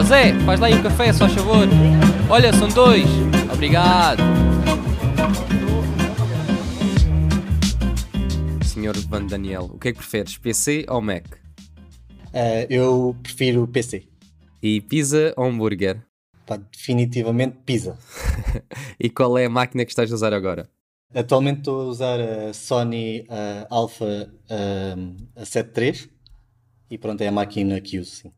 Ó Zé, faz lá aí um café, só favor. Olha, são dois. Obrigado. Senhor Van Daniel, o que é que preferes, PC ou Mac? Uh, eu prefiro PC. E pizza ou hambúrguer? Pá, definitivamente pizza. e qual é a máquina que estás a usar agora? Atualmente estou a usar a Sony uh, Alpha uh, a 7 e pronto, é a máquina que uso, sim.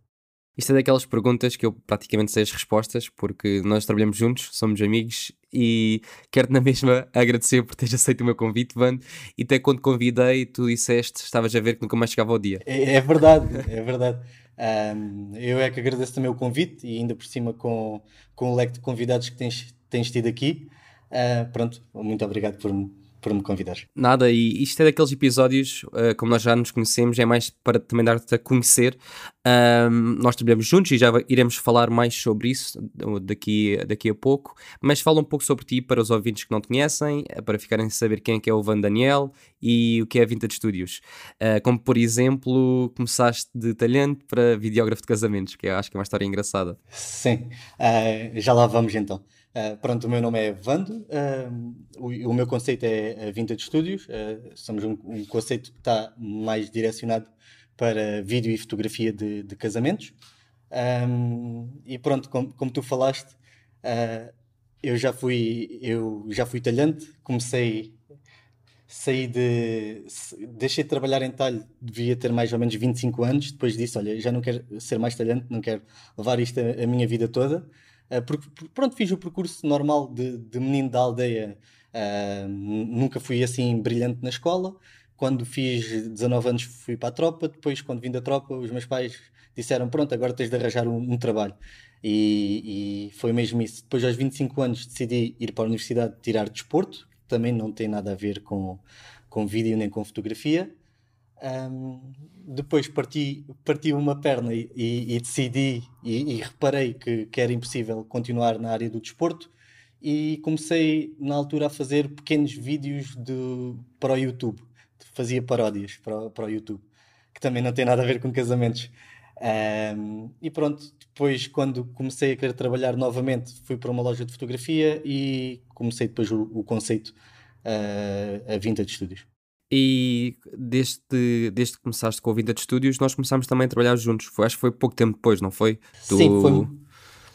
Isto é daquelas perguntas que eu praticamente sei as respostas, porque nós trabalhamos juntos, somos amigos e quero-te na mesma agradecer por teres aceito o meu convite, Van. E até quando convidei, tu disseste, estavas a ver que nunca mais chegava ao dia. É, é verdade, é verdade. Um, eu é que agradeço também o convite e ainda por cima com, com o leque de convidados que tens, tens tido aqui. Uh, pronto, muito obrigado por, por me convidar. Nada, e isto é daqueles episódios, uh, como nós já nos conhecemos, é mais para também dar-te a conhecer. Um, nós trabalhamos juntos e já iremos falar mais sobre isso daqui, daqui a pouco, mas fala um pouco sobre ti para os ouvintes que não te conhecem, eh, para ficarem a saber quem é que é o Van Daniel e o que é a Vintage Studios. Uh, como, por exemplo, começaste de talento para videógrafo de casamentos, que eu acho que é uma história engraçada. Sim, uh, já lá vamos então. Uh, pronto, o meu nome é Vando, uh, o, o, meu conceito é Vintage Studios, uh, somos um, um, conceito que está mais direcionado para vídeo e fotografia de, de casamentos. Um, e pronto, como, como tu falaste, eu já fui eu já fui talhante, comecei saí de deixei de trabalhar em talho, devia ter mais ou menos 25 anos, depois disso, olha, já não quero ser mais talhante, não quero levar isto a, a minha vida toda. Eh, porque, pronto, fiz o percurso normal de, de menino da aldeia, uh, nunca fui assim brilhante na escola. Quando fiz 19 anos fui para a tropa, depois quando vim da tropa os meus pais disseram pronto, agora tens de arranjar um, um trabalho. E, e, foi mesmo isso. Depois aos 25 anos decidi ir para a universidade tirar desporto, também não tem nada a ver com, com vídeo nem com fotografia. Um, depois parti, parti uma perna e, e, decidi e, e, reparei que, que era impossível continuar na área do desporto e comecei na altura a fazer pequenos vídeos de, para o YouTube. Fazia paródias para, para o YouTube, que também não tem nada a ver com casamentos. Um, e pronto, depois quando comecei a querer trabalhar novamente, fui para uma loja de fotografia e comecei depois o, o conceito uh, a Vintage Studios. E desde, desde que começaste com a Vinda de Estúdios, nós começámos também a trabalhar juntos. Foi, acho que foi pouco tempo depois, não foi? Tu... Sim, foi.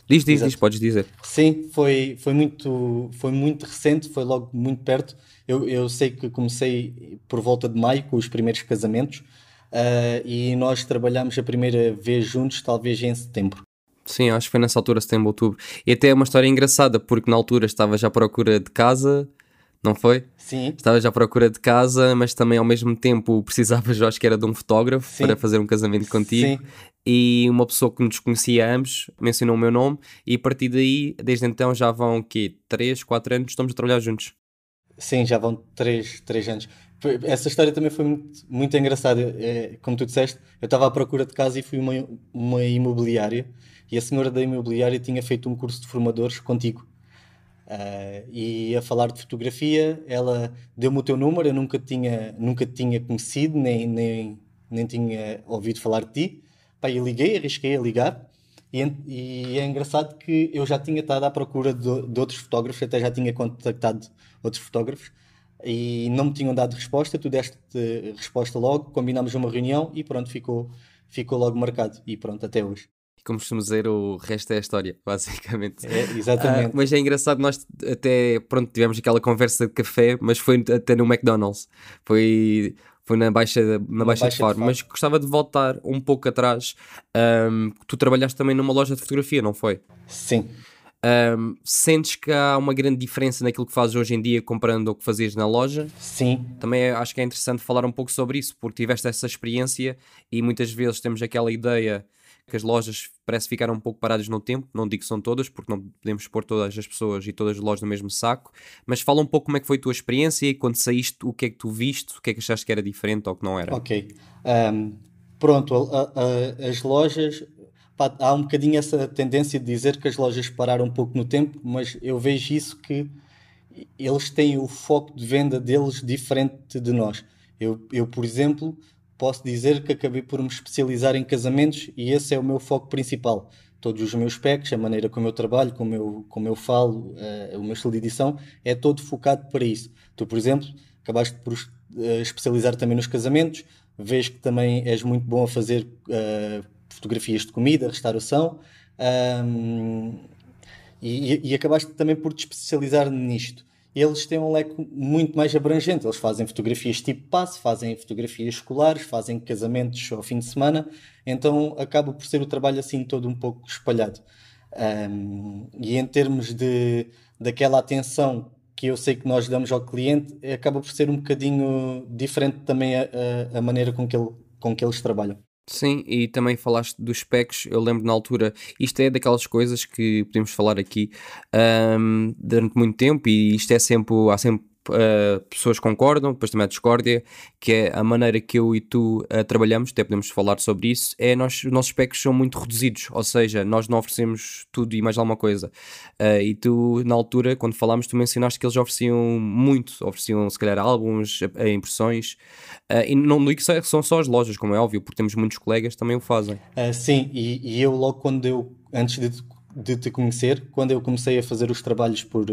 Diz, diz, Exato. diz, podes dizer. Sim, foi, foi, muito, foi muito recente, foi logo muito perto. Eu, eu sei que comecei por volta de maio com os primeiros casamentos uh, e nós trabalhámos a primeira vez juntos, talvez em setembro. Sim, acho que foi nessa altura, setembro, outubro. E até é uma história engraçada, porque na altura estava já à procura de casa não foi? Sim. Estavas à procura de casa, mas também ao mesmo tempo precisavas, acho que era de um fotógrafo Sim. para fazer um casamento contigo. Sim. E uma pessoa que nos conhecia ambos mencionou o meu nome e a partir daí, desde então, já vão que 3, 4 anos estamos a trabalhar juntos. Sim, já vão 3, 3 anos. Essa história também foi muito, muito engraçada. É, como tu disseste, eu estava à procura de casa e fui uma, uma imobiliária e a senhora da imobiliária tinha feito um curso de formadores contigo. Uh, e a falar de fotografia, ela deu-me o teu número, eu nunca tinha, nunca tinha conhecido, nem, nem, nem tinha ouvido falar de ti. Pá, eu liguei, arrisquei a ligar, e, e, é engraçado que eu já tinha estado à procura de, de, outros fotógrafos, até já tinha contactado outros fotógrafos, e não me tinham dado resposta, tu deste resposta logo, combinámos uma reunião e pronto, ficou, ficou logo marcado, e pronto, até hoje como costumamos dizer, o resto é a história, basicamente. É, exatamente. Uh, mas é engraçado, nós até, pronto, tivemos aquela conversa de café, mas foi até no McDonald's. Foi, foi na Baixa, na Baixa, Baixa de Faro. Mas gostava de voltar um pouco atrás. Um, tu trabalhaste também numa loja de fotografia, não foi? Sim. Um, sentes que há uma grande diferença naquilo que fazes hoje em dia comparando o que fazias na loja? Sim. Também é, acho que é interessante falar um pouco sobre isso, porque tiveste essa experiência e muitas vezes temos aquela ideia que as lojas parece ficaram um pouco paradas no tempo, não digo que são todas, porque não podemos pôr todas as pessoas e todas as lojas no mesmo saco, mas fala um pouco como é que foi a tua experiência e quando saíste, o que é que tu viste, o que é que achaste que era diferente ou que não era. Ok. Um, pronto, a, a, as lojas, pá, há um bocadinho essa tendência de dizer que as lojas pararam um pouco no tempo, mas eu vejo isso que eles têm o foco de venda deles diferente de nós. Eu, eu por exemplo, posso dizer que acabei por me especializar em casamentos e esse é o meu foco principal. todos os meus specs, a maneira como eu trabalho, como eu, como eu falo, uh, o meu estilo de edição, é todo focado para isso. Tu, por exemplo, acabaste por uh, especializar também nos casamentos, vês que também és muito bom a fazer uh, fotografias de comida, restauração, e, e, acabaste também por te especializar nisto. Eles têm um leque muito mais abrangente. Eles fazem fotografias tipo passe, fazem fotografias escolares, fazem casamentos ao fim de semana. Então acaba por ser o trabalho assim todo um pouco espalhado. Um, e em termos de daquela atenção que eu sei que nós damos ao cliente, acaba por ser um bocadinho diferente também a, a, a maneira com que, ele, com que eles trabalham. Sim, e também falaste dos specs. Eu lembro na altura, isto é daquelas coisas que podemos falar aqui um, durante muito tempo, e isto é sempre, há sempre uh, pessoas concordam, depois também a discórdia, que é a maneira que eu e tu uh, trabalhamos, até podemos falar sobre isso, é nós, os nossos specs são muito reduzidos, ou seja, nós não oferecemos tudo e mais alguma coisa. Uh, e tu, na altura, quando falámos, tu mencionaste que eles ofereciam muito, ofereciam se calhar álbuns, impressões, e não digo que são só as lojas, como é óbvio, porque temos muitos colegas que também o fazem. sim, e, e, eu logo quando eu, antes de, de te conhecer, quando eu comecei a fazer os trabalhos por,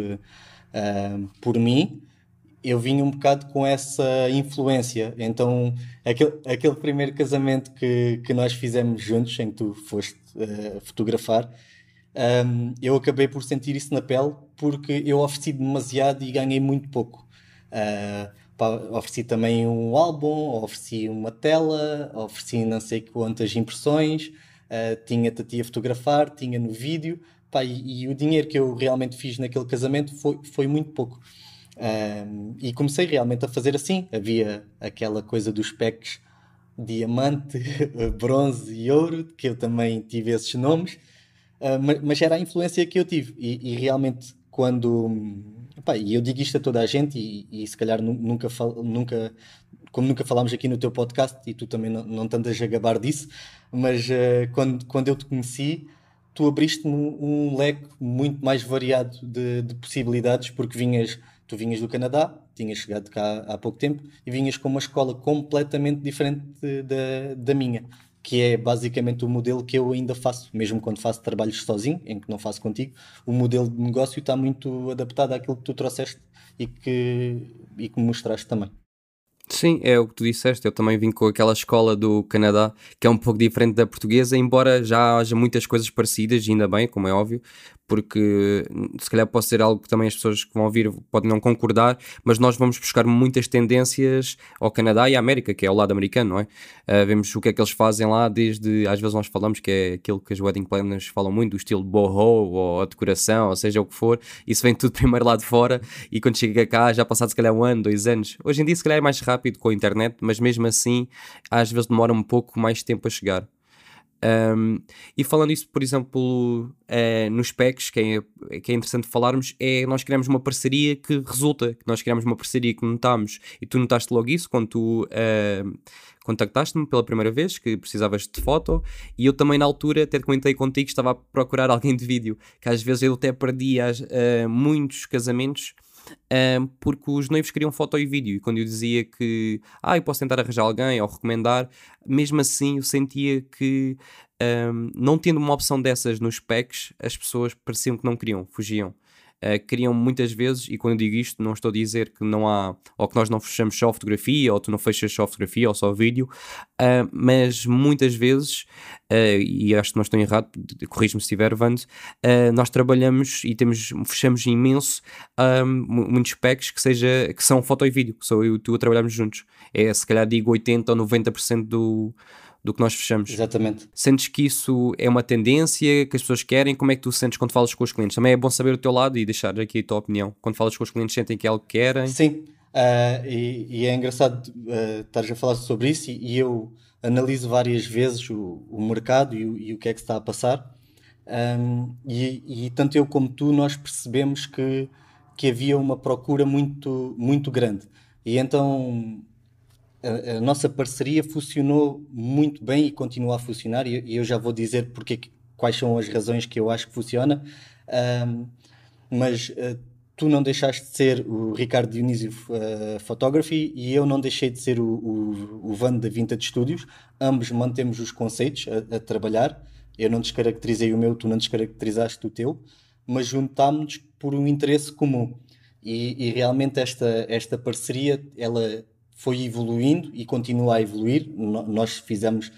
por mim, eu vim um bocado com essa influência. Então, aquele, aquele primeiro casamento que, que nós fizemos juntos, em que tu foste uh, fotografar, um, eu acabei por sentir isso na pele porque eu ofereci demasiado e ganhei muito pouco. Uh, pá, ofereci também um álbum, ofereci uma tela, ofereci não sei quantas impressões, uh, tinha-te a ti a fotografar, tinha no vídeo, pá, e, e, o dinheiro que eu realmente fiz naquele casamento foi, foi muito pouco. Um, e comecei realmente a fazer assim. Havia aquela coisa dos packs diamante, bronze e ouro, que eu também tive esses nomes, uh, mas, mas, era a influência que eu tive. E, e realmente, quando. e eu digo isto a toda a gente, e, e se calhar nunca, fal, nunca, como nunca falámos aqui no teu podcast, e tu também não, não a gabar disso, mas uh, quando, quando eu te conheci, tu abriste-me um, um leque muito mais variado de, de possibilidades, porque vinhas Tu vinhas do Canadá, tinhas chegado cá há pouco tempo e vinhas com uma escola completamente diferente da, da minha, que é basicamente o modelo que eu ainda faço, mesmo quando faço trabalhos sozinho, em que não faço contigo. O modelo de negócio está muito adaptado àquilo que tu trouxeste e que, e que mostraste também. Sim, é o que tu disseste. Eu também vim com aquela escola do Canadá que é um pouco diferente da portuguesa, embora já haja muitas coisas parecidas, ainda bem, como é óbvio, porque se calhar pode ser algo que também as pessoas que vão ouvir podem não concordar, mas nós vamos buscar muitas tendências ao Canadá e à América, que é o lado americano, não é? Uh, vemos o que é que eles fazem lá, desde às vezes nós falamos que é aquilo que as wedding planners falam muito, do estilo boho ou a decoração, ou seja o que for, isso vem tudo primeiro lá de fora e quando chega cá já passado se calhar um ano, dois anos. Hoje em dia se calhar é mais rápido com a internet, mas mesmo assim às vezes demora um pouco mais tempo a chegar. Um, e falando isso, por exemplo, uh, nos packs, que é, que é interessante falarmos, é nós criamos uma parceria que resulta, que nós criamos uma parceria que notámos, e tu notaste logo isso quando tu uh, contactaste-me pela primeira vez, que precisavas de foto, e eu também na altura até comentei contigo que estava a procurar alguém de vídeo, que às vezes eu até perdia uh, muitos casamentos um, porque os noivos queriam foto e vídeo. E quando eu dizia que ah, eu posso tentar arranjar alguém ou recomendar, mesmo assim eu sentia que um, não tendo uma opção dessas nos packs, as pessoas pareciam que não queriam, fugiam uh, criam muitas vezes, e quando digo isto, não estou a dizer que não há, ou que nós não fechamos só fotografia, ou tu não fechas só fotografia ou só vídeo, uh, mas muitas vezes, uh, e acho que não estou errado, corrijo-me se estiver, Vando, nós trabalhamos e temos, fechamos imenso muitos packs que, seja, que são foto e vídeo, que sou eu e tu a trabalharmos juntos. É, se calhar digo 80 ou 90% do do que nós fechamos. Exatamente. Sentes que isso é uma tendência que as pessoas querem? Como é que tu sentes quando falas com os clientes? Também é bom saber o teu lado e deixar aqui a tua opinião. Quando falas com os clientes, sentem que é algo que querem? Sim, uh, e, e, é engraçado uh, estares a falar sobre isso e, e eu analiso várias vezes o, o mercado e o, e o, que é que está a passar. Um, e, tanto eu como tu, nós percebemos que, que havia uma procura muito, muito grande. E então a, a, nossa parceria funcionou muito bem e continua a funcionar, e, eu já vou dizer porque, quais são as razões que eu acho que funciona. Um, mas uh, tu não deixaste de ser o Ricardo Dionísio uh, Photography e eu não deixei de ser o, o, o Van da Vintage Studios. Ambos mantemos os conceitos a, a trabalhar. eu não descaracterizei o meu, tu não descaracterizaste o teu, mas juntámos-nos por um interesse comum. E, e, realmente esta, esta parceria ela foi evoluindo e continua a evoluir. No, nós fizemos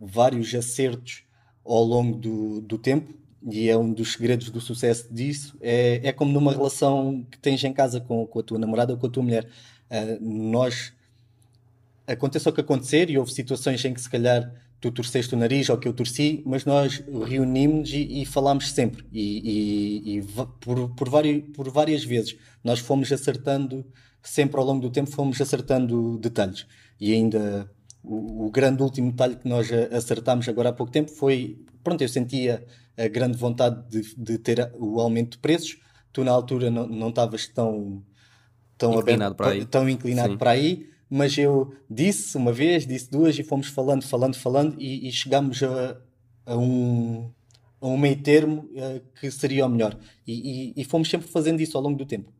vários acertos ao longo do, do tempo e é um dos segredos do sucesso disso. É, é como numa relação que tens em casa com, com a tua namorada ou com a tua mulher. Uh, nós, aconteça o que acontecer, e houve situações em que se calhar tu torceste o nariz ou que eu torci, mas nós reunimos e, e falámos sempre. E, e, e por, por, por várias vezes nós fomos acertando, sempre ao longo do tempo, fomos acertando detalhes. E ainda o, o grande último detalhe que nós acertámos agora há pouco tempo foi: pronto, eu sentia a grande vontade de, de ter o aumento de preços. Tu, na altura, não, não estavas tão, tão inclinado, aberto, para, aí. Tão inclinado para aí, mas eu disse uma vez, disse duas, e fomos falando, falando, falando, e, e chegámos a, a, um, a um meio termo uh, que seria o melhor. E, e, e, fomos sempre fazendo isso ao longo do tempo.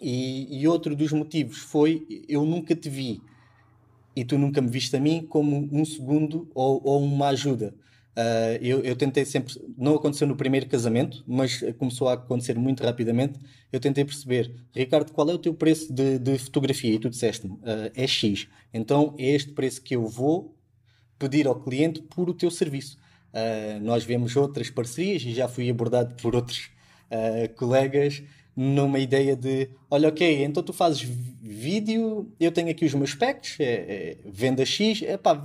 E, e outro dos motivos foi: eu nunca te vi e tu nunca me viste a mim como um segundo ou, ou uma ajuda. Uh, eu, eu, tentei sempre, não aconteceu no primeiro casamento, mas começou a acontecer muito rapidamente. Eu tentei perceber, Ricardo, qual é o teu preço de, de fotografia? E tu disseste-me, uh, é X. Então é este preço que eu vou pedir ao cliente por o teu serviço. Uh, nós vemos outras parcerias e já fui abordado por outros colegas numa ideia de: olha, ok, então tu fazes vídeo, eu tenho aqui os meus specs, é, é, venda X, é pá,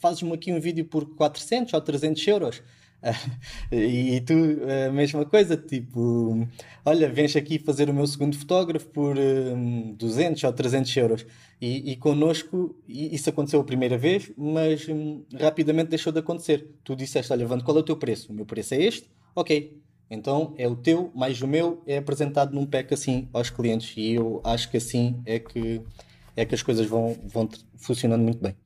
fazes-me aqui um vídeo por 400 ou 300 euros. e tu, a mesma coisa, tipo, olha, vens aqui fazer o meu segundo fotógrafo por um, 200 ou 300 euros. E, e connosco, isso aconteceu a primeira vez, mas um, rapidamente deixou de acontecer. Tu disseste, olha, Vando, qual é o teu preço? O meu preço é este? Ok, então é o teu mais o meu, é apresentado num pack assim aos clientes e eu acho que assim é que, é que as coisas vão, vão funcionando muito bem.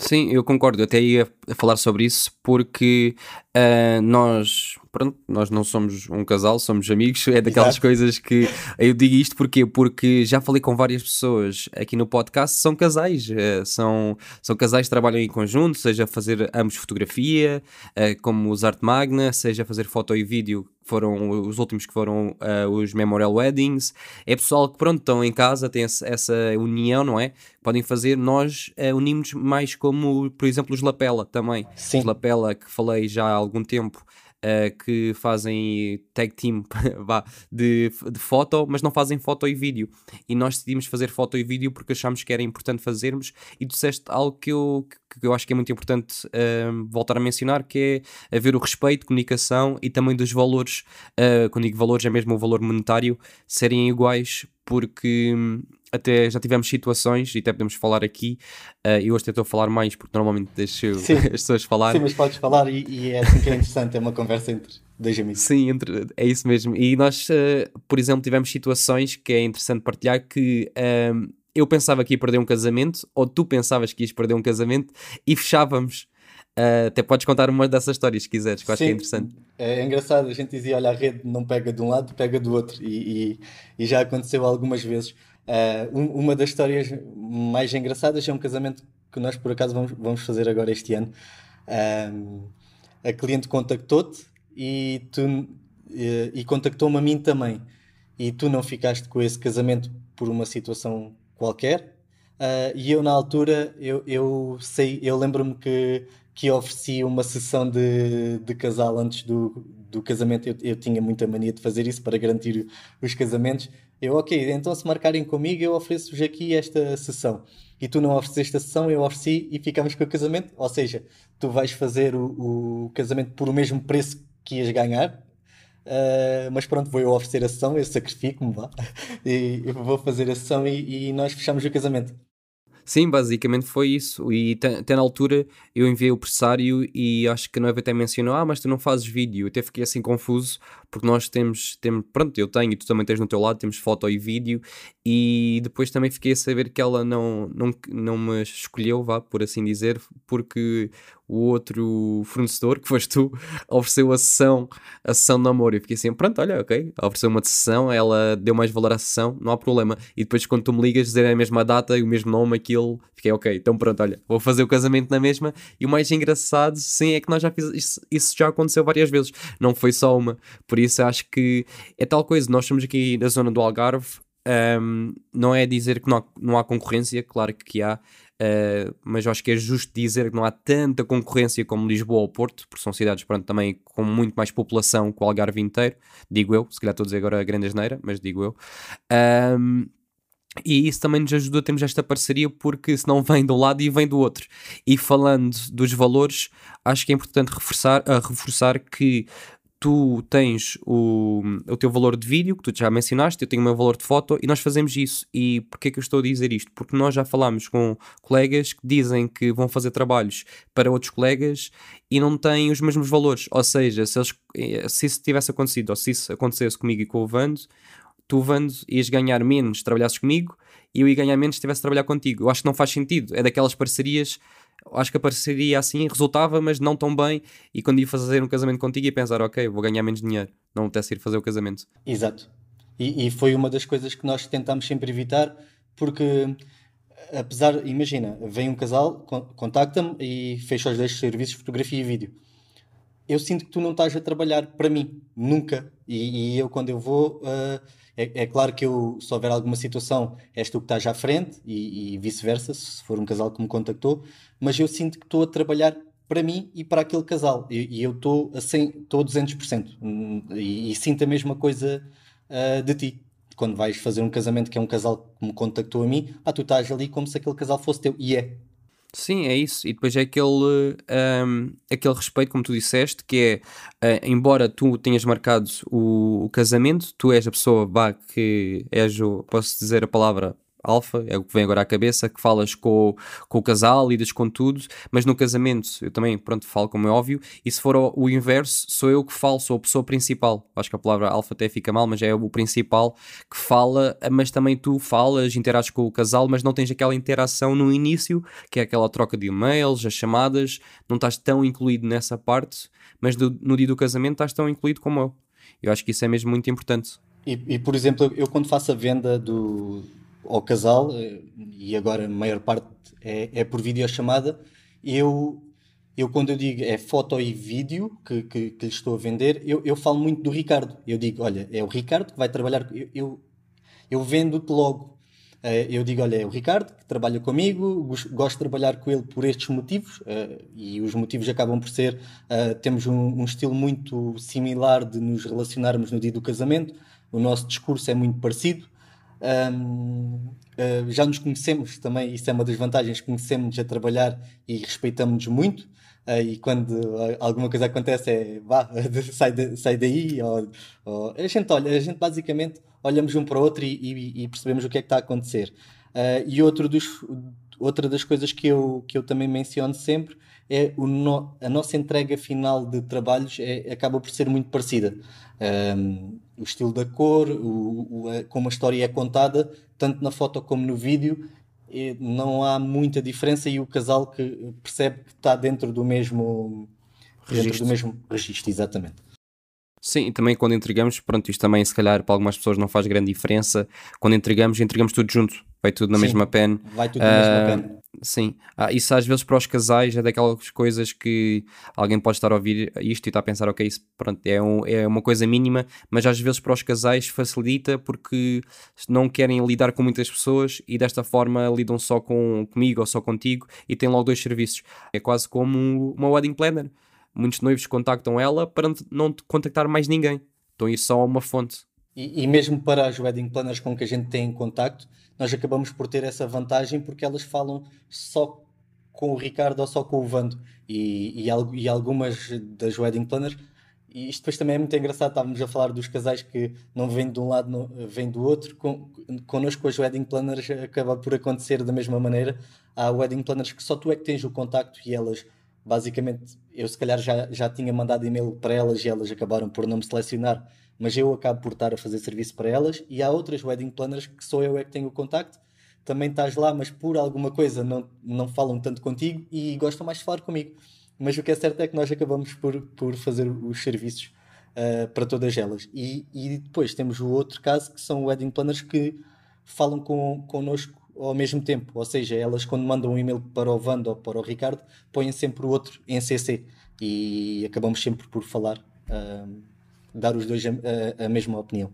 Sim, eu concordo. Eu até ia falar sobre isso porque uh, nós, pronto, nós não somos um casal, somos amigos. É daquelas Exato. coisas que eu digo isto porque porque já falei com várias pessoas aqui no podcast, são casais, uh, são, são casais que trabalham em conjunto, seja fazer ambos fotografia, uh, como os Art Magna, seja fazer foto e vídeo foram os últimos que foram uh, os Memorial Weddings. É pessoal que, pronto, estão em casa, tem essa união, não é? Podem fazer. Nós uh, unimos mais como, por exemplo, os Lapela também. Sim. Os Lapela, que falei já há algum tempo, uh, que fazem tag team de, de foto, mas não fazem foto e vídeo. E nós decidimos fazer foto e vídeo porque achámos que era importante fazermos. E tu disseste algo que eu, que eu acho que é muito importante uh, voltar a mencionar, que é haver o respeito, comunicação e também dos valores. Uh, quando digo valores, é mesmo o valor monetário, serem iguais, porque hum, até já tivemos situações, e até podemos falar aqui, uh, e hoje estou a falar mais porque normalmente deixo Sim. as pessoas falar. Sim, mas podes falar e, e, é assim que é interessante, é uma conversa entre dois amigos. Sim, entre, é isso mesmo. E nós, uh, por exemplo, tivemos situações que é interessante partilhar que uh, eu pensava que ia perder um casamento, ou tu pensavas que ias perder um casamento, e fechávamos. Uh, até podes contar uma dessas histórias se quiseres, que eu acho que é interessante. É engraçado, a gente dizia: olha, a rede não pega de um lado, pega do outro, e, e, e já aconteceu algumas vezes. Uh, uma das histórias mais engraçadas é um casamento que nós por acaso vamos, vamos fazer agora este ano. Uh, a cliente contactou-te e, tu, uh, e contactou-me a mim também. E tu não ficaste com esse casamento por uma situação qualquer. e eu na altura eu, eu sei, eu lembro-me que, que ofereci uma sessão de, de casal antes do, do casamento. Eu, eu tinha muita mania de fazer isso para garantir os casamentos eu, ok, então se marcarem comigo, eu ofereço-vos aqui esta sessão. E tu não ofereceste a sessão, eu ofereci e ficamos com o casamento. Ou seja, tu vais fazer o, o casamento por o mesmo preço que ias ganhar. Uh, mas pronto, vou eu oferecer a sessão, eu sacrifico-me, vá. E vou fazer a sessão e, e nós fechamos o casamento. Sim, basicamente foi isso. E até na altura eu enviei o pressário e acho que a noiva até mencionou: Ah, mas tu não fazes vídeo. Eu até fiquei assim confuso, porque nós temos, temos, pronto, eu tenho e tu também tens no teu lado, temos foto e vídeo. E depois também fiquei a saber que ela não, não, não me escolheu, vá, por assim dizer, porque o outro fornecedor, que foste tu, ofereceu a sessão, a sessão de namoro. E fiquei assim, pronto, olha, ok, ofereceu uma sessão, ela deu mais valor à sessão, não há problema. E depois quando tu me ligas, dizer a mesma data e o mesmo nome, aquilo. Fiquei, ok, então pronto, olha, vou fazer o casamento na mesma. E o mais engraçado, sim, é que nós já fizemos, isso, isso já aconteceu várias vezes, não foi só uma. Por isso acho que é tal coisa, nós estamos aqui na zona do Algarve, um, não é dizer que não há, não há concorrência, claro que há, uh, mas acho que é justo dizer que não há tanta concorrência como Lisboa ou Porto, porque são cidades pronto, também com muito mais população que o Algarve inteiro, digo eu, se calhar estou a dizer agora a grande asneira, mas digo eu. Um, e isso também nos ajuda a termos esta parceria porque se não vem de um lado e vem do outro. E falando dos valores, acho que é importante reforçar, a reforçar que tu tens o, o teu valor de vídeo, que tu já mencionaste, eu tenho o meu valor de foto, e nós fazemos isso. E porquê que eu estou a dizer isto? Porque nós já falámos com colegas que dizem que vão fazer trabalhos para outros colegas e não têm os mesmos valores. Ou seja, se, eles, eh, se isso tivesse acontecido, ou se isso acontecesse comigo e com o Vando, tu, Vando, ias ganhar menos se trabalhasses comigo e eu ia ganhar menos se estivesse a trabalhar contigo. Eu acho que não faz sentido. É daquelas parcerias acho que a parceria assim resultava, mas não tão bem. E quando ia fazer um casamento contigo, ia pensar, ok, vou ganhar menos dinheiro, não apetece ir fazer o casamento. Exato. E, e foi uma das coisas que nós tentamos sempre evitar, porque apesar, imagina, vem um casal, contacta-me e fecha os dois serviços fotografia e vídeo. Eu sinto que tu não estás a trabalhar para mim, nunca. E, e eu, quando eu vou, uh, é, é, claro que eu, se houver alguma situação, és tu que estás à frente e, e vice-versa, se for um casal que me contactou, mas eu sinto que estou a trabalhar para mim e para aquele casal e, e eu estou a 100, estou a 200% e, e sinto a mesma coisa uh, de ti. Quando vais fazer um casamento que é um casal que me contactou a mim, ah, tu estás ali como se aquele casal fosse teu. E é, Sim, é isso. E depois é aquele, um, aquele respeito, como tu disseste, que é, uh, embora tu tenhas marcado o, o, casamento, tu és a pessoa bah, que és o, posso dizer a palavra, alfa, é o que vem agora à cabeça, que falas com, com o casal, lidas com tudo, mas no casamento eu também, pronto, falo como é óbvio, e se for o, o inverso, sou eu que falo, sou a pessoa principal. Acho que a palavra alfa até fica mal, mas é o principal que fala, mas também tu falas, interages com o casal, mas não tens aquela interação no início, que é aquela troca de e-mails, as chamadas, não estás tão incluído nessa parte, mas do, no dia do casamento estás tão incluído como eu. Eu acho que isso é mesmo muito importante. E, e por exemplo, eu quando faço a venda do, ao casal, eh, e agora a maior parte é, é por videochamada, eu, eu quando eu digo é foto e vídeo que, que, que lhe estou a vender, eu, eu falo muito do Ricardo. Eu digo, olha, é o Ricardo que vai trabalhar, eu, eu, eu vendo-te logo. Eh, eu digo, olha, é o Ricardo que trabalha comigo, gosto de trabalhar com ele por estes motivos, eh, e os motivos acabam por ser, temos um, um estilo muito similar de nos relacionarmos no dia do casamento, o nosso discurso é muito parecido, um, uh, ah, já nos conhecemos também, isso é uma das vantagens, conhecemos a trabalhar e respeitamos-nos muito. Uh, e quando alguma coisa acontece é vá, sai, de, sai daí. Ou, ou, a gente olha, a gente basicamente olhamos um para o outro e, e, e percebemos o que é que está a acontecer. Uh, e outro dos, outra das coisas que eu, que eu também menciono sempre é o no, a nossa entrega final de trabalhos é, acaba por ser muito parecida. Um, o estilo da cor, o, o, a, como a história é contada, tanto na foto como no vídeo, não há muita diferença e o casal que percebe que está dentro do mesmo registro. dentro do mesmo registro, exatamente. Sim, e também quando entregamos, pronto, isto também se calhar para algumas pessoas não faz grande diferença. Quando entregamos, entregamos tudo junto, vai tudo na sim, mesma pen. Vai tudo na uh, mesma ah, pen. Sim, ah, isso às vezes para os casais é daquelas coisas que alguém pode estar a ouvir isto e está a pensar, ok, isso pronto, é, um, é uma coisa mínima, mas às vezes para os casais facilita porque não querem lidar com muitas pessoas e desta forma lidam só com comigo ou só contigo e têm logo dois serviços. É quase como uma wedding planner muitos noivos contactam ela para não contactar mais ninguém. Então isso só é uma fonte. E, e, mesmo para as wedding planners com que a gente tem em contacto, nós acabamos por ter essa vantagem porque elas falam só com o Ricardo ou só com o Vando. E, e, e algumas das wedding planners, e isto depois também é muito engraçado, estávamos a falar dos casais que não vêm de um lado, não, vêm do outro. Com, connosco, as wedding planners, acaba por acontecer da mesma maneira. Há wedding planners que só tu é que tens o contacto e elas basicamente eu se calhar já, já tinha mandado e-mail para elas e elas acabaram por não me selecionar, mas eu acabo por estar a fazer serviço para elas e há outras wedding planners que sou eu é que tenho o contacto, também estás lá, mas por alguma coisa não, não falam tanto contigo e gostam mais de falar comigo. Mas o que é certo é que nós acabamos por, por fazer os serviços uh, para todas elas. E, e depois temos o outro caso que são wedding planners que falam com, connosco ao mesmo tempo. Ou seja, elas quando mandam um e-mail para o Vando ou para o Ricardo, põem sempre o outro em CC e acabamos sempre por falar, uh, dar os dois a, a, mesma opinião.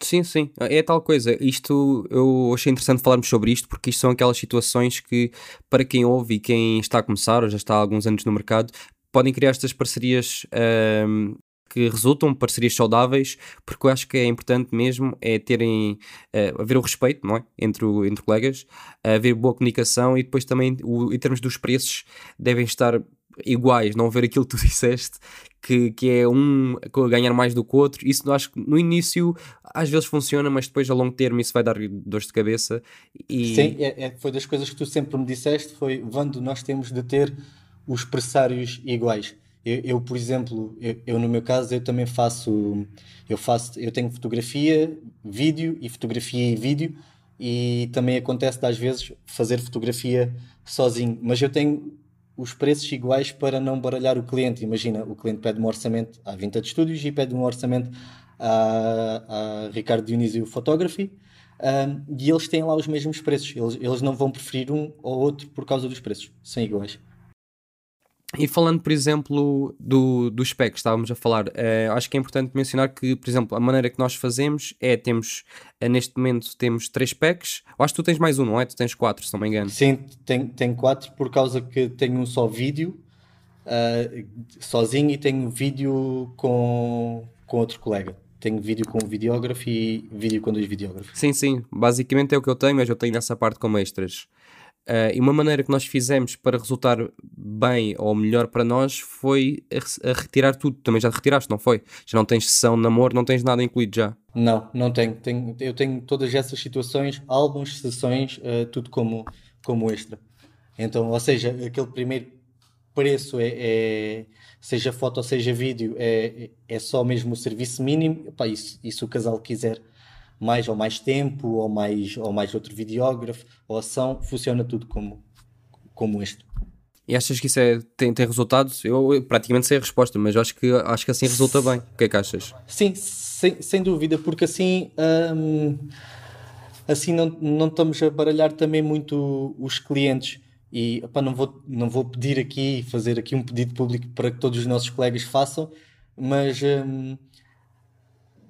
Sim, sim, é tal coisa. Isto eu achei interessante falarmos sobre isto porque isto são aquelas situações que, para quem ouve e quem está a começar ou já está há alguns anos no mercado, podem criar estas parcerias uh, que resultam parcerias saudáveis, porque eu acho que é importante mesmo é terem uh, haver o respeito, não é? Entre, o, entre colegas, haver boa comunicação e depois também o, em termos dos preços devem estar iguais, não ver aquilo que tu disseste, que, que é um ganhar mais do que o outro. Isso acho que no início às vezes funciona, mas depois a longo termo isso vai dar dores de cabeça. E... Sim, é, é, foi das coisas que tu sempre me disseste, foi, Vando, nós temos de ter os pressários iguais. Eu, eu, por exemplo, eu, eu, no meu caso, eu também faço, eu faço, eu tenho fotografia, vídeo e fotografia e vídeo e também acontece às vezes fazer fotografia sozinho, mas eu tenho os preços iguais para não baralhar o cliente. Imagina, o cliente pede um orçamento à Vintage Studios e pede um orçamento à Ricardo Dionísio Photography um, e eles têm lá os mesmos preços. Eles, eles não vão preferir um ou outro por causa dos preços. São iguais. E falando, por exemplo, do, dos specs, estávamos a falar, uh, acho que é importante mencionar que, por exemplo, a maneira que nós fazemos é, temos, uh, neste momento, temos três specs, eu acho que tu tens mais um, não é? Tu tens quatro, se não me engano. Sim, tenho, tenho quatro, por causa que tenho um só vídeo, uh, sozinho, e tenho vídeo com, com outro colega. Tenho vídeo com um videógrafo e vídeo com dois videógrafos. Sim, sim, basicamente é o que eu tenho, mas eu tenho essa parte como extras. Uh, e uma maneira que nós fizemos para resultar bem ou melhor para nós foi a, a, retirar tudo. Também já retiraste, não foi? Já não tens sessão de namoro, não tens nada incluído já? Não, não tenho. tenho eu tenho todas essas situações, álbuns, sessões, uh, tudo como, como extra. Então, ou seja, aquele primeiro preço é, é seja foto ou seja vídeo, é, é só mesmo o serviço mínimo. Epá, isso, se o casal quiser mais ou mais tempo, ou mais, ou mais outro videógrafo, ou ação, funciona tudo como, como este. E achas que isso é, tem, tem resultados? Eu praticamente sei a resposta, mas acho que, acho que assim resulta bem. O que é que achas? Sim, sem, sem dúvida, porque assim, hum, assim não, não estamos a baralhar também muito os clientes. E opa, não, vou, não vou pedir aqui, fazer aqui um pedido público para que todos os nossos colegas façam, mas hum,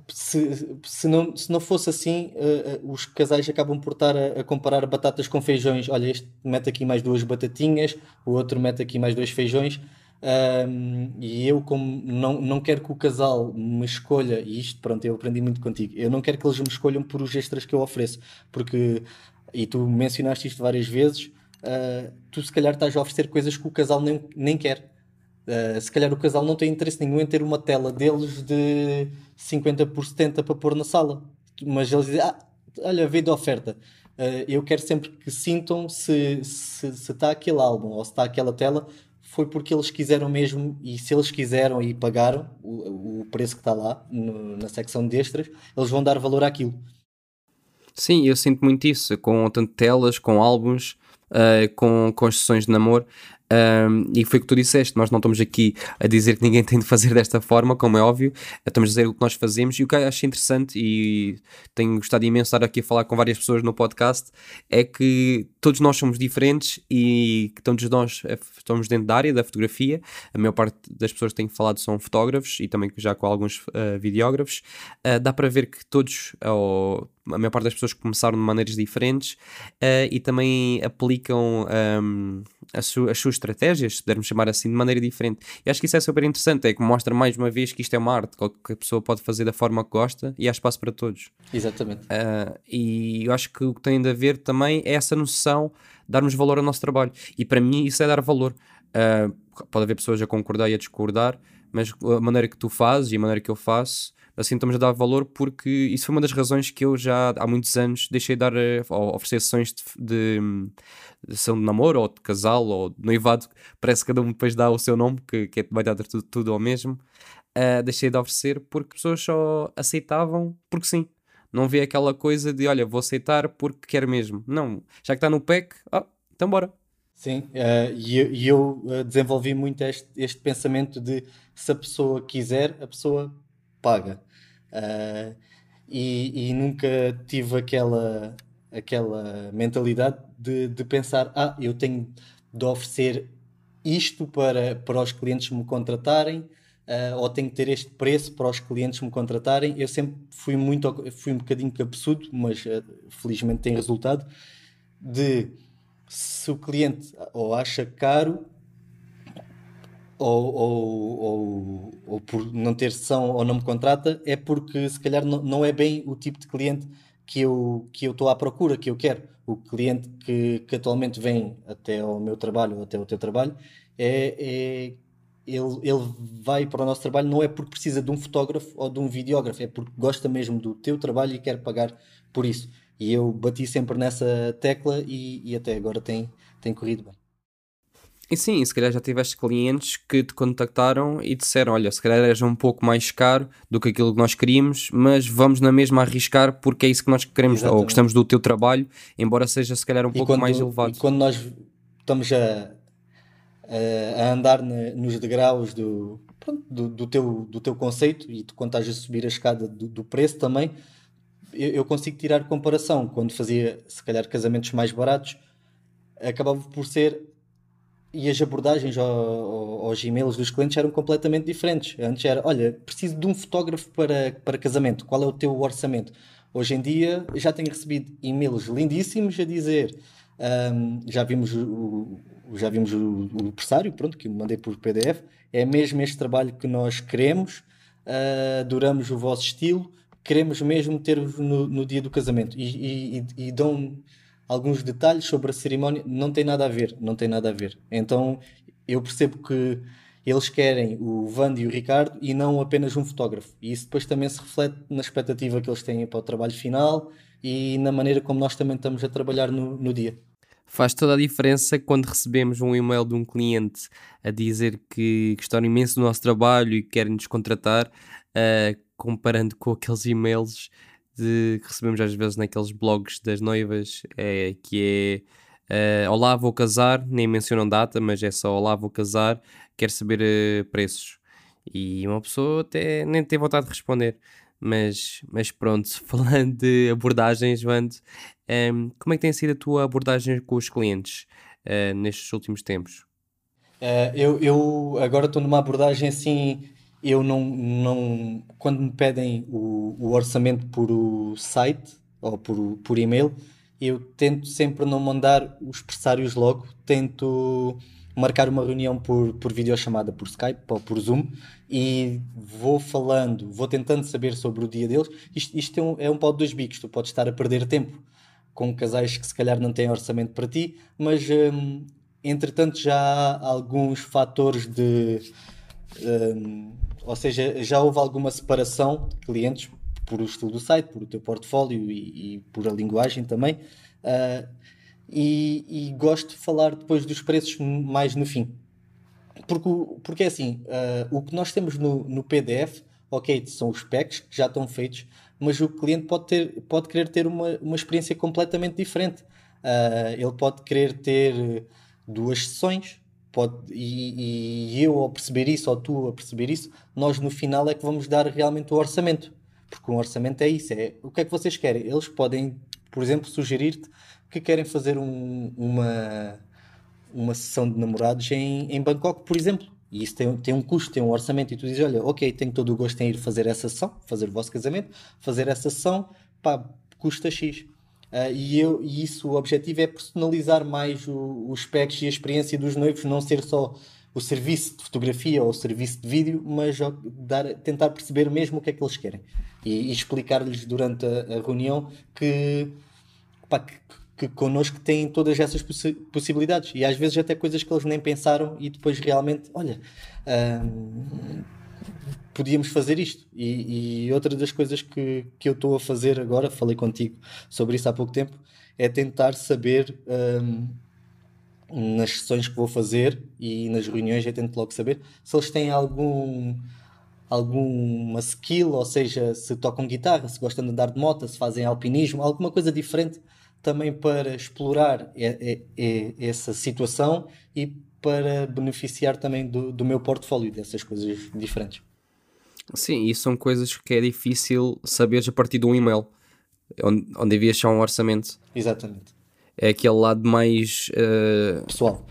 se, se, não, se não fosse assim, uh, uh, os casais acabam por estar a, a, comparar batatas com feijões. Olha, este mete aqui mais duas batatinhas, o outro mete aqui mais dois feijões. Um, e eu, como não, não quero que o casal me escolha, e isto, pronto, eu aprendi muito contigo, eu não quero que eles me escolham por os extras que eu ofereço, porque, e tu mencionaste isto várias vezes, uh, tu se calhar estás a oferecer coisas que o casal nem, nem quer. Uh, se calhar o casal não tem interesse nenhum em ter uma tela deles de 50 por 70 para pôr na sala. Mas eles dizem, ah, olha, veio de oferta. Uh, eu quero sempre que sintam se, se, se está aquele álbum ou se está aquela tela, foi porque eles quiseram mesmo, e se eles quiseram e pagaram o, o preço que está lá no, na secção de extras, eles vão dar valor àquilo. Sim, eu sinto muito isso, com tanto telas, com álbuns, uh, com, com sessões de namoro. Um, e foi o que tu disseste, nós não estamos aqui a dizer que ninguém tem de fazer desta forma, como é óbvio, estamos a dizer o que nós fazemos e o que eu acho interessante e tenho gostado imenso de estar aqui a falar com várias pessoas no podcast é que todos nós somos diferentes e que todos nós eh, estamos dentro da área da fotografia, a maior parte das pessoas que tenho falado são fotógrafos e também já com alguns uh, videógrafos, uh, dá para ver que todos, a maior parte das pessoas começaram de maneiras diferentes uh, e também aplicam um, as, su as, suas estratégias, se pudermos chamar assim, de maneira diferente. E acho que isso é super interessante, é que mostra mais uma vez que isto é uma arte, que a pessoa pode fazer da forma que gosta e há espaço para todos. Exatamente. Uh, e eu acho que o que tem de haver também é essa noção de darmos valor ao nosso trabalho. E para mim isso é dar valor. Uh, pode haver pessoas a concordar e a discordar, mas a maneira que tu fazes e a maneira que eu faço assim estamos a dar valor porque isso foi uma das razões que eu já há muitos anos deixei de dar eh, oferecer sessões de, de, de sessão de namoro ou de casal ou de noivado, parece que cada um depois dá o seu nome, que, que é, vai dar tudo, tudo ao mesmo. Uh, deixei de oferecer porque as pessoas só aceitavam porque sim. Não vê aquela coisa de olha, vou aceitar porque quero mesmo. Não, já que está no PEC, oh, então bora. Sim, uh, e, eu, eu desenvolvi muito este, este pensamento de se a pessoa quiser, a pessoa paga. Uh, e, e, nunca tive aquela, aquela mentalidade de, de pensar: ah, eu tenho de oferecer isto para, para os clientes me contratarem, uh, ou tenho que ter este preço para os clientes me contratarem. Eu sempre fui muito, fui um bocadinho cabeçudo, mas uh, felizmente tem resultado, de se o cliente ou acha caro ou, ou, ou, ou, por não ter sessão ou não me contrata, é porque se calhar não, não é bem o tipo de cliente que eu que eu estou à procura, que eu quero. O cliente que, que atualmente vem até ao meu trabalho até ao teu trabalho é, é ele, ele vai para o nosso trabalho não é porque precisa de um fotógrafo ou de um videógrafo, é porque gosta mesmo do teu trabalho e quer pagar por isso. E eu bati sempre nessa tecla e, e até agora tem, tem corrido bem. E sim, se calhar já tiveste clientes que te contactaram e disseram: Olha, se calhar és um pouco mais caro do que aquilo que nós queríamos, mas vamos na mesma arriscar porque é isso que nós queremos, Exatamente. ou gostamos do teu trabalho, embora seja se calhar um e pouco quando, mais elevado. E quando nós estamos a, a andar nos degraus do, pronto, do, do, teu, do teu conceito e quando estás a subir a escada do, do preço também, eu, eu, consigo tirar comparação. Quando fazia, se calhar, casamentos mais baratos, acabava por ser e as abordagens ao, aos e-mails dos clientes eram completamente diferentes. Antes era, olha, preciso de um fotógrafo para, para casamento, qual é o teu orçamento? Hoje em dia já tenho recebido e-mails lindíssimos a dizer, um, já vimos, o, já vimos o, o pressário, pronto, que mandei por PDF, é mesmo este trabalho que nós queremos, uh, adoramos o vosso estilo, queremos mesmo ter-vos no, no, dia do casamento. E, e, e dão alguns detalhes sobre a cerimónia não tem nada a ver, não tem nada a ver. Então eu percebo que eles querem o Vando e o Ricardo e não apenas um fotógrafo. E isso depois também se reflete na expectativa que eles têm para o trabalho final e na maneira como nós também estamos a trabalhar no, no dia. Faz toda a diferença quando recebemos um e-mail de um cliente a dizer que gostaram imenso do nosso trabalho e querem nos contratar, uh, comparando com aqueles e-mails de, que recebemos às vezes naqueles blogs das noivas, é, que é uh, Olá, vou casar, nem mencionam data, mas é só Olá, vou casar, quero saber uh, preços. E uma pessoa até nem tem vontade de responder. Mas, mas pronto, falando de abordagens, Vando, um, ehm, como é que tem sido a tua abordagem com os clientes uh, nestes últimos tempos? eu, eu agora estou numa abordagem assim eu não, não quando me pedem o, o orçamento por o site ou por, por e-mail, eu tento sempre não mandar os pressários logo, tento marcar uma reunião por, por videochamada, por Skype ou por Zoom e vou falando, vou tentando saber sobre o dia deles. Isto, isto é, um, é um pau de dois bicos, tu podes estar a perder tempo com casais que se calhar não têm orçamento para ti, mas hum, entretanto já há alguns fatores de. Hum, ou seja, já houve alguma separação de clientes por o estilo do site, por o teu portfólio e, e por a linguagem também. Uh, e, e, gosto de falar depois dos preços mais no fim. Porque, porque é assim, uh, o que nós temos no, no PDF, ok, são os packs que já estão feitos, mas o cliente pode, ter, pode querer ter uma, uma experiência completamente diferente. Uh, ele pode querer ter duas sessões, Pode, e, e, eu ao perceber isso, ou tu a perceber isso, nós no final é que vamos dar realmente o orçamento. Porque um orçamento é isso, é o que é que vocês querem. Eles podem, por exemplo, sugerir-te que querem fazer um, uma, uma sessão de namorados em, em Bangkok, por exemplo. E isso tem, tem um custo, tem um orçamento, e tu dizes: Olha, ok, tenho todo o gosto em ir fazer essa sessão, fazer o vosso casamento, fazer essa sessão, pá, custa X. Uh, e, eu, e isso, o objetivo é personalizar mais o, os specs e a experiência dos noivos, não ser só o serviço de fotografia ou o serviço de vídeo, mas dar, tentar perceber mesmo o que é que eles querem. E, e explicar-lhes durante a, a reunião que, pá, que, que connosco têm todas essas possi possibilidades. E às vezes até coisas que eles nem pensaram e depois realmente, olha, podíamos fazer isto. E, e, outra das coisas que, que eu estou a fazer agora, falei contigo sobre isso há pouco tempo, é tentar saber um, nas sessões que vou fazer e nas reuniões, eu tento logo saber se eles têm algum alguma skill, ou seja, se tocam guitarra, se gostam de andar de moto, se fazem alpinismo, alguma coisa diferente também para explorar essa situação e para beneficiar também do, do meu portfólio dessas coisas diferentes. Sim, e são coisas que é difícil saberes a partir de um e-mail. onde, onde havia só um orçamento. Exatamente. É aquele lado mais uh, Pessoal.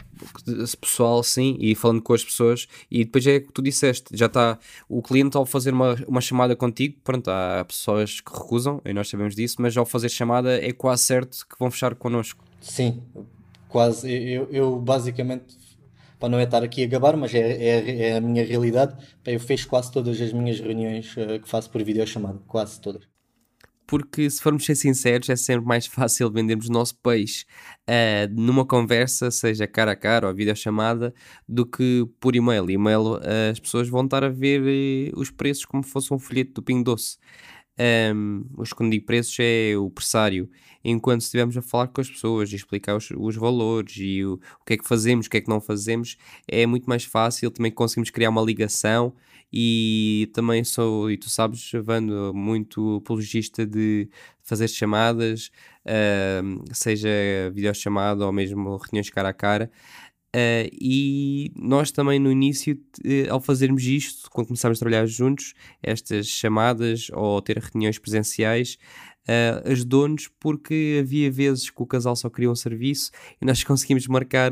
pessoal, sim, e falando com as pessoas. E depois é o que tu disseste, já está o cliente ao fazer uma, uma chamada contigo, pronto, há pessoas que recusam, e nós sabemos disso, mas ao fazer chamada é quase certo que vão fechar connosco. Sim, quase. Eu, eu basicamente, para não é estar aqui a gabar, mas é, é, é a minha realidade, eu fecho quase todas as minhas reuniões uh, que faço por videochamada, quase todas. Porque se formos ser sinceros, é sempre mais fácil vendermos o nosso peixe uh, numa conversa, seja cara a cara ou videochamada, do que por e-mail. E-mail, uh, as pessoas vão estar a ver os preços como se fosse um folheto do Pingo Doce. Um, os que digo preços é o pressário, enquanto estivermos a falar com as pessoas e explicar os, os valores e o, o, que é que fazemos, o que é que não fazemos, é muito mais fácil, também conseguimos criar uma ligação e também sou, e tu sabes, Vando, muito apologista de fazer chamadas, uh, seja videochamada ou mesmo reuniões cara a cara, Uh, e nós também no início, uh, ao fazermos isto, quando começámos a trabalhar juntos, estas chamadas ou ter reuniões presenciais, uh, ajudou-nos porque havia vezes que o casal só queria um serviço e nós conseguimos marcar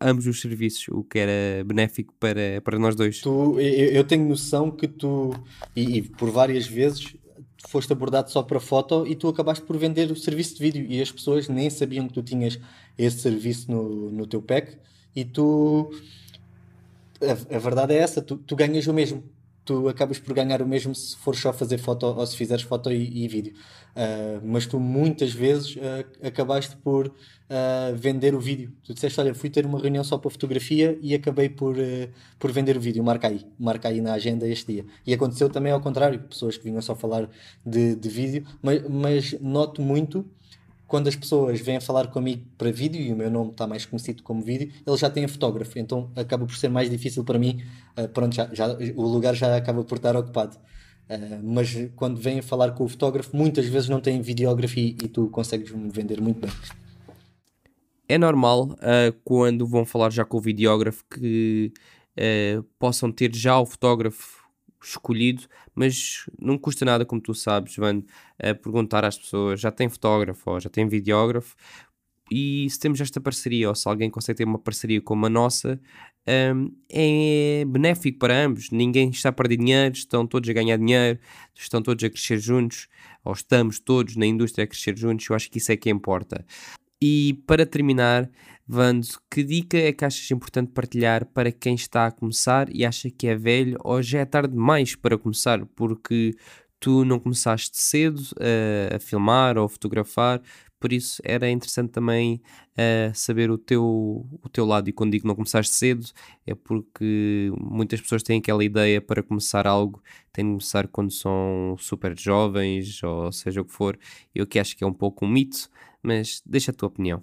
ambos os serviços, o que era benéfico para, para nós dois. Tu, eu, eu tenho noção que tu, e, e por várias vezes, foste abordado só para foto e tu acabaste por vender o serviço de vídeo e as pessoas nem sabiam que tu tinhas esse serviço no, no teu pack e tu. A, a verdade é essa, tu, tu, ganhas o mesmo. Tu acabas por ganhar o mesmo se fores só fazer foto ou se fizeres foto e, e vídeo. Uh, mas tu muitas vezes uh, acabaste por uh, vender o vídeo. Tu disseste: Olha, fui ter uma reunião só para fotografia e acabei por, por vender o vídeo. Marca aí, marca aí na agenda este dia. E aconteceu também ao contrário, pessoas que vinham só falar de, de vídeo, mas, mas noto muito quando as pessoas vêm falar comigo para vídeo e o meu nome está mais conhecido como vídeo, eles já têm fotógrafo, então acaba por ser mais difícil para mim. Uh, pronto, já, já, o lugar já acaba por estar ocupado. Uh, mas quando vêm falar com o fotógrafo, muitas vezes não têm videógrafo e, e tu consegues me vender muito bem. É normal uh, quando vão falar já com o videógrafo que possam ter já o fotógrafo escolhido, mas não custa nada, como tu sabes, Van, a perguntar às pessoas: já tem fotógrafo ou já tem videógrafo? E se temos esta parceria, ou se alguém consegue ter uma parceria como a nossa, um, é benéfico para ambos. Ninguém está a perder dinheiro, estão todos a ganhar dinheiro, estão todos a crescer juntos, ou estamos todos na indústria a crescer juntos. Eu acho que isso é que importa. E para terminar, Vando, que dica é que achas importante partilhar para quem está a começar e acha que é velho ou já é tarde demais para começar? Porque tu não começaste cedo uh, a filmar ou a fotografar, por isso era interessante também uh, saber o teu, o teu lado. E quando digo não começaste cedo, é porque muitas pessoas têm aquela ideia para começar algo, têm de começar quando são super jovens, ou seja o que for. Eu que acho que é um pouco um mito, mas deixa a tua opinião.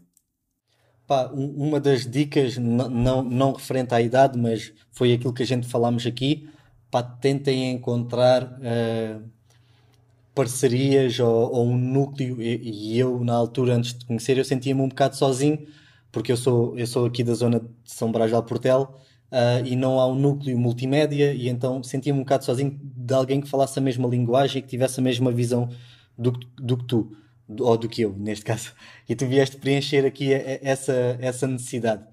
Pá, uma das dicas, não, não referente à idade, mas foi aquilo que a gente falámos aqui, pá, tentem encontrar uh, parcerias ou, ou, um núcleo, e, e, eu na altura, antes de conhecer, eu sentia-me um bocado sozinho, porque eu sou, eu sou aqui da zona de São Brás de Alportel, uh, e não há um núcleo multimédia, e então sentia-me um bocado sozinho de alguém que falasse a mesma linguagem e que tivesse a mesma visão do, do que tu ou do que eu, neste caso. E tu vieste preencher aqui essa, essa necessidade.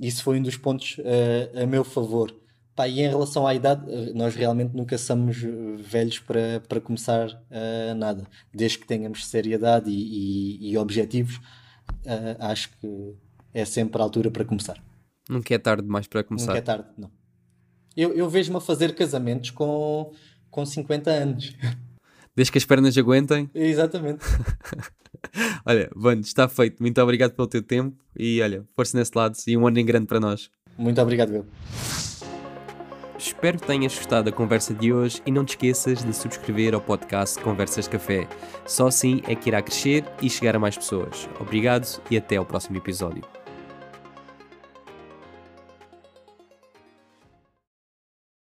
Isso foi um dos pontos uh, a meu favor. Pá, e em relação à idade, eh, nós realmente nunca somos eh, velhos para, para começar uh, nada. Desde que tenhamos seriedade e, e, e objetivos, uh, acho que é sempre a altura para começar. Nunca é tarde demais para começar. Nunca é tarde, não. Eu, eu vejo-me a fazer casamentos com, com 50 anos. Desde que as pernas aguentem. Exatamente. olha, Vando, está feito. Muito obrigado pelo teu tempo e olha, força nesse lado e um ano em grande para nós. Muito obrigado, eu. Espero que tenhas gostado da conversa de hoje e não te esqueças de subscrever ao podcast Conversas Café. Só assim é que irá crescer e chegar a mais pessoas. Obrigado e até ao próximo episódio.